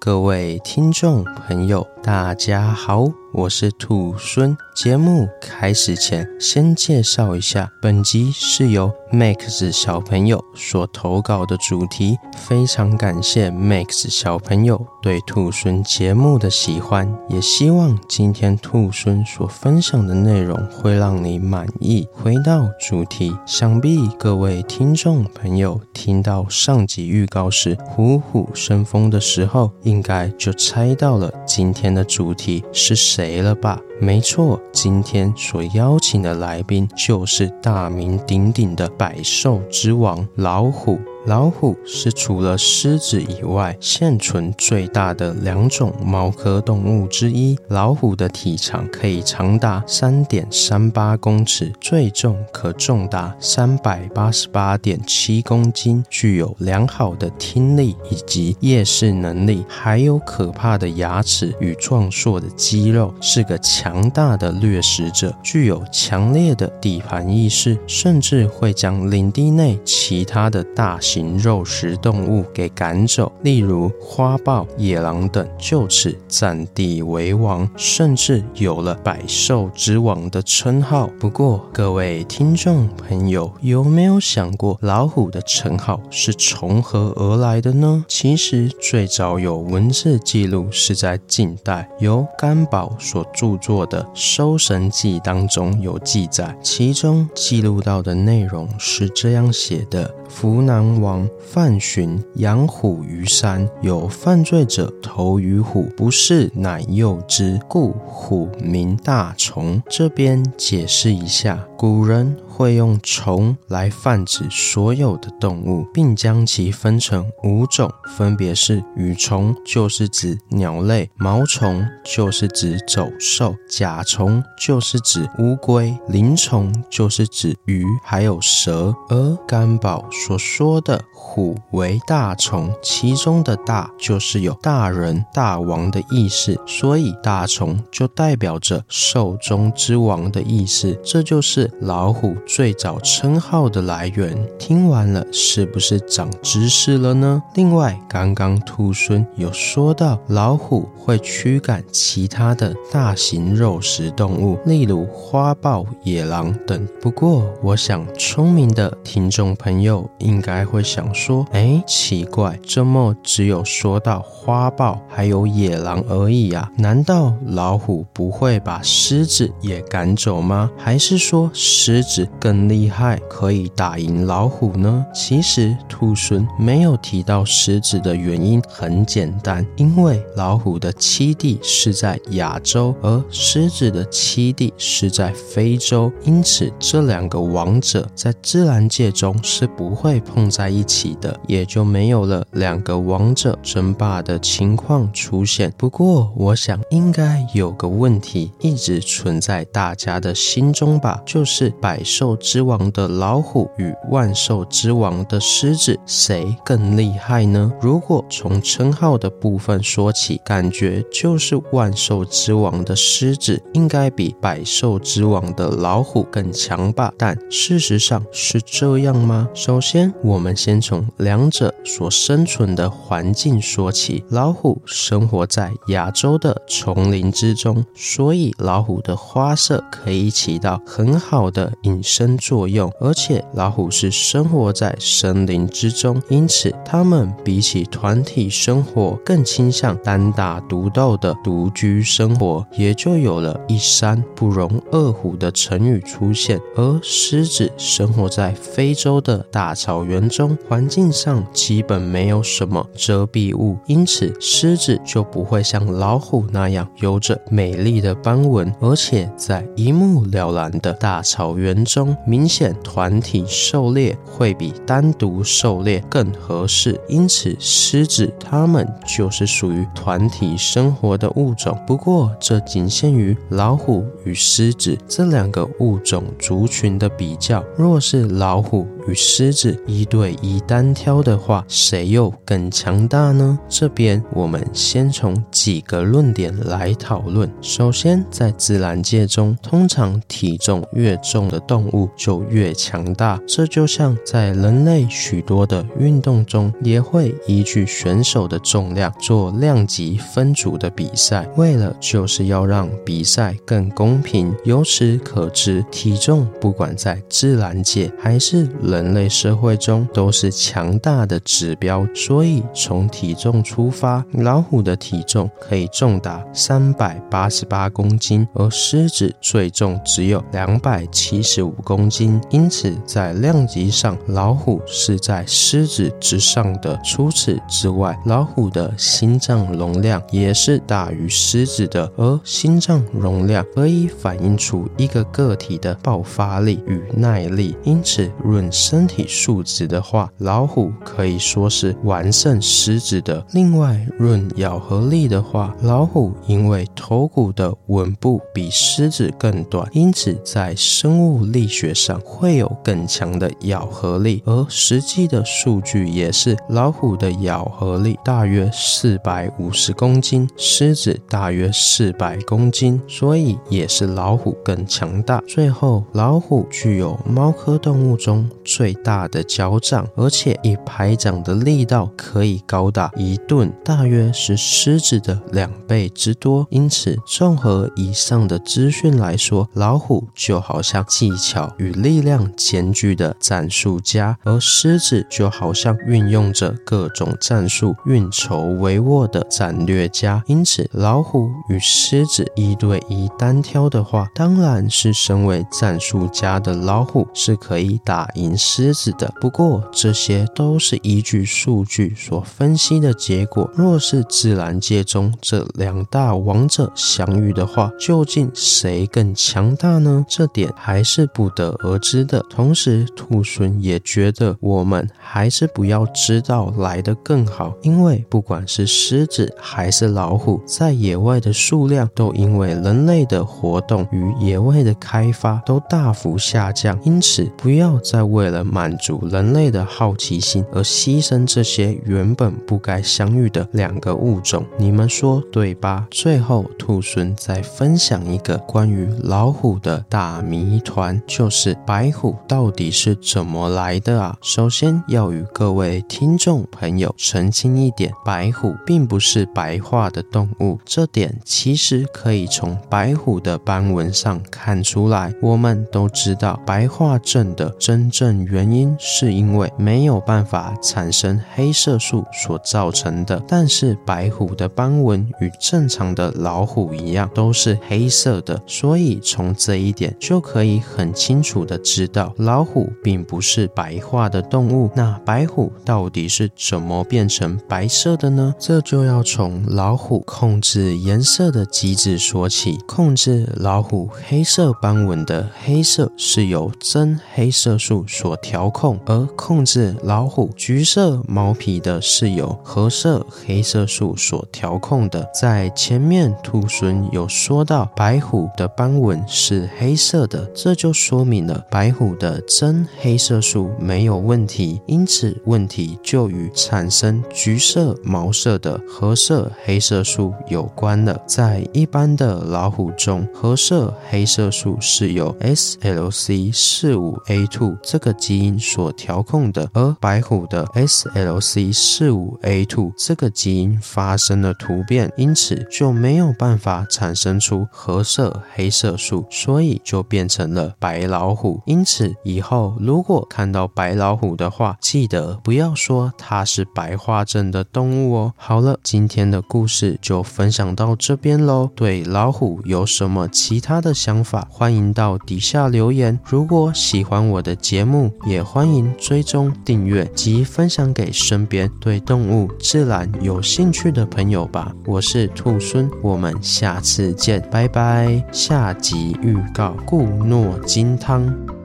各位听众朋友，大家好，我是兔孙。节目开始前，先介绍一下，本集是由 Max 小朋友所投稿的主题。非常感谢 Max 小朋友对兔孙节目的喜欢，也希望今天兔孙所分享的内容会让你满意。回到主题，想必各位听众朋友听到上集预告时虎虎生风的时候，应该就猜到了今天的主题是谁了吧？没错，今天所邀请的来宾就是大名鼎鼎的百兽之王老虎。老虎是除了狮子以外现存最大的两种猫科动物之一。老虎的体长可以长达三点三八公尺，最重可重达三百八十八点七公斤，具有良好的听力以及夜视能力，还有可怕的牙齿与壮硕的肌肉，是个强大的掠食者，具有强烈的底盘意识，甚至会将领地内其他的大型肉食动物给赶走，例如花豹、野狼等，就此占地为王，甚至有了百兽之王的称号。不过，各位听众朋友，有没有想过老虎的称号是从何而来的呢？其实，最早有文字记录是在晋代，由甘宝所著作的《搜神记》当中有记载，其中记录到的内容是这样写的。扶南王范寻养虎于山，有犯罪者投于虎，不是乃诱之，故虎名大虫。这边解释一下，古人。会用虫来泛指所有的动物，并将其分成五种，分别是羽虫，就是指鸟类；毛虫就是指走兽；甲虫就是指乌龟；鳞虫就是指鱼，还有蛇。而甘宝所说的虎为大虫，其中的大就是有大人、大王的意思，所以大虫就代表着兽中之王的意思。这就是老虎。最早称号的来源，听完了是不是长知识了呢？另外，刚刚兔猻有说到老虎会驱赶其他的大型肉食动物，例如花豹、野狼等。不过，我想聪明的听众朋友应该会想说：哎，奇怪，这么只有说到花豹还有野狼而已啊？难道老虎不会把狮子也赶走吗？还是说狮子？更厉害，可以打赢老虎呢？其实兔孙没有提到狮子的原因很简单，因为老虎的栖地是在亚洲，而狮子的栖地是在非洲，因此这两个王者在自然界中是不会碰在一起的，也就没有了两个王者争霸的情况出现。不过，我想应该有个问题一直存在大家的心中吧，就是百兽。兽之王的老虎与万兽之王的狮子，谁更厉害呢？如果从称号的部分说起，感觉就是万兽之王的狮子应该比百兽之王的老虎更强吧？但事实上是这样吗？首先，我们先从两者所生存的环境说起。老虎生活在亚洲的丛林之中，所以老虎的花色可以起到很好的隐身。生作用，而且老虎是生活在森林之中，因此它们比起团体生活更倾向单打独斗的独居生活，也就有了一山不容二虎的成语出现。而狮子生活在非洲的大草原中，环境上基本没有什么遮蔽物，因此狮子就不会像老虎那样有着美丽的斑纹，而且在一目了然的大草原中。明显团体狩猎会比单独狩猎更合适。因此，狮子它们就是属于团体生活的物种。不过，这仅限于老虎与狮子这两个物种族群的比较。若是老虎与狮子一对一单挑的话，谁又更强大呢？这边我们先从几个论点来讨论。首先，在自然界中，通常体重越重的动物就越强大。这就像在人类许多的运动中，也会依据选手的重量做量级分组的比赛，为了就是要让比赛更公平。由此可知，体重不管在自然界还是人人类社会中，都是强大的指标。所以从体重出发，老虎的体重可以重达三百八十八公斤，而狮子最重只有两百七十五公斤。因此，在量级上，老虎是在狮子之上的。除此之外，老虎的心脏容量也是大于狮子的，而心脏容量可以反映出一个个体的爆发力与耐力。因此，论身体素质的话，老虎可以说是完胜狮子的。另外，论咬合力的话，老虎因为头骨的吻部比狮子更短，因此在生物力学上会有更强的咬合力。而实际的数据也是，老虎的咬合力大约四百五十公斤，狮子大约四百公斤，所以也是老虎更强大。最后，老虎具有猫科动物中最大的脚掌，而且一排掌的力道可以高达一吨，大约是狮子的两倍之多。因此，综合以上的资讯来说，老虎就好像技巧与力量兼具的战术家，而狮子就好像运用着各种战术、运筹帷幄的战略家。因此，老虎与狮子一对一单挑的话，当然是身为战术家的老虎是可以打赢狮子的。不过，这些都是依据数据所分析的结果。若是自然界中这两大王者相遇的话，究竟谁更强大呢？这点还是不得而知的。同时，兔猻也觉得我们还是不要知道来得更好，因为不管是狮子还是老虎，在野外的数量都因为人类的活动与野外的开发都大幅下降。因此，不要再为为了满足人类的好奇心而牺牲这些原本不该相遇的两个物种。你们说对吧？最后，兔孙再分享一个关于老虎的大谜团，就是白虎到底是怎么来的啊？首先要与各位听众朋友澄清一点，白虎并不是白化的动物，这点其实可以从白虎的斑纹上看出来。我们都知道，白化症的真正原因是因为没有办法产生黑色素所造成的。但是白虎的斑纹与正常的老虎一样，都是黑色的，所以从这一点就可以很清楚的知道，老虎并不是白化的动物。那白虎到底是怎么变成白色的呢？这就要从老虎控制颜色的机制说起。控制老虎黑色斑纹的黑色是由真黑色素所所调控，而控制老虎橘色毛皮的是由褐色黑色素所调控的。在前面兔猻有说到白虎的斑纹是黑色的，这就说明了白虎的真黑色素没有问题，因此问题就与产生橘色毛色的褐色黑色素有关了。在一般的老虎中，褐色黑色素是由 SLC 四五 A2 这个基因所调控的，而白虎的 SLC 四五 A2 这个基因发生了突变，因此就没有办法产生出褐色黑色素，所以就变成了白老虎。因此以后如果看到白老虎的话，记得不要说它是白化症的动物哦。好了，今天的故事就分享到这边喽。对老虎有什么其他的想法，欢迎到底下留言。如果喜欢我的节目，也欢迎追踪订阅及分享给身边对动物自然有兴趣的朋友吧。我是兔孙，我们下次见，拜拜。下集预告：固诺金汤。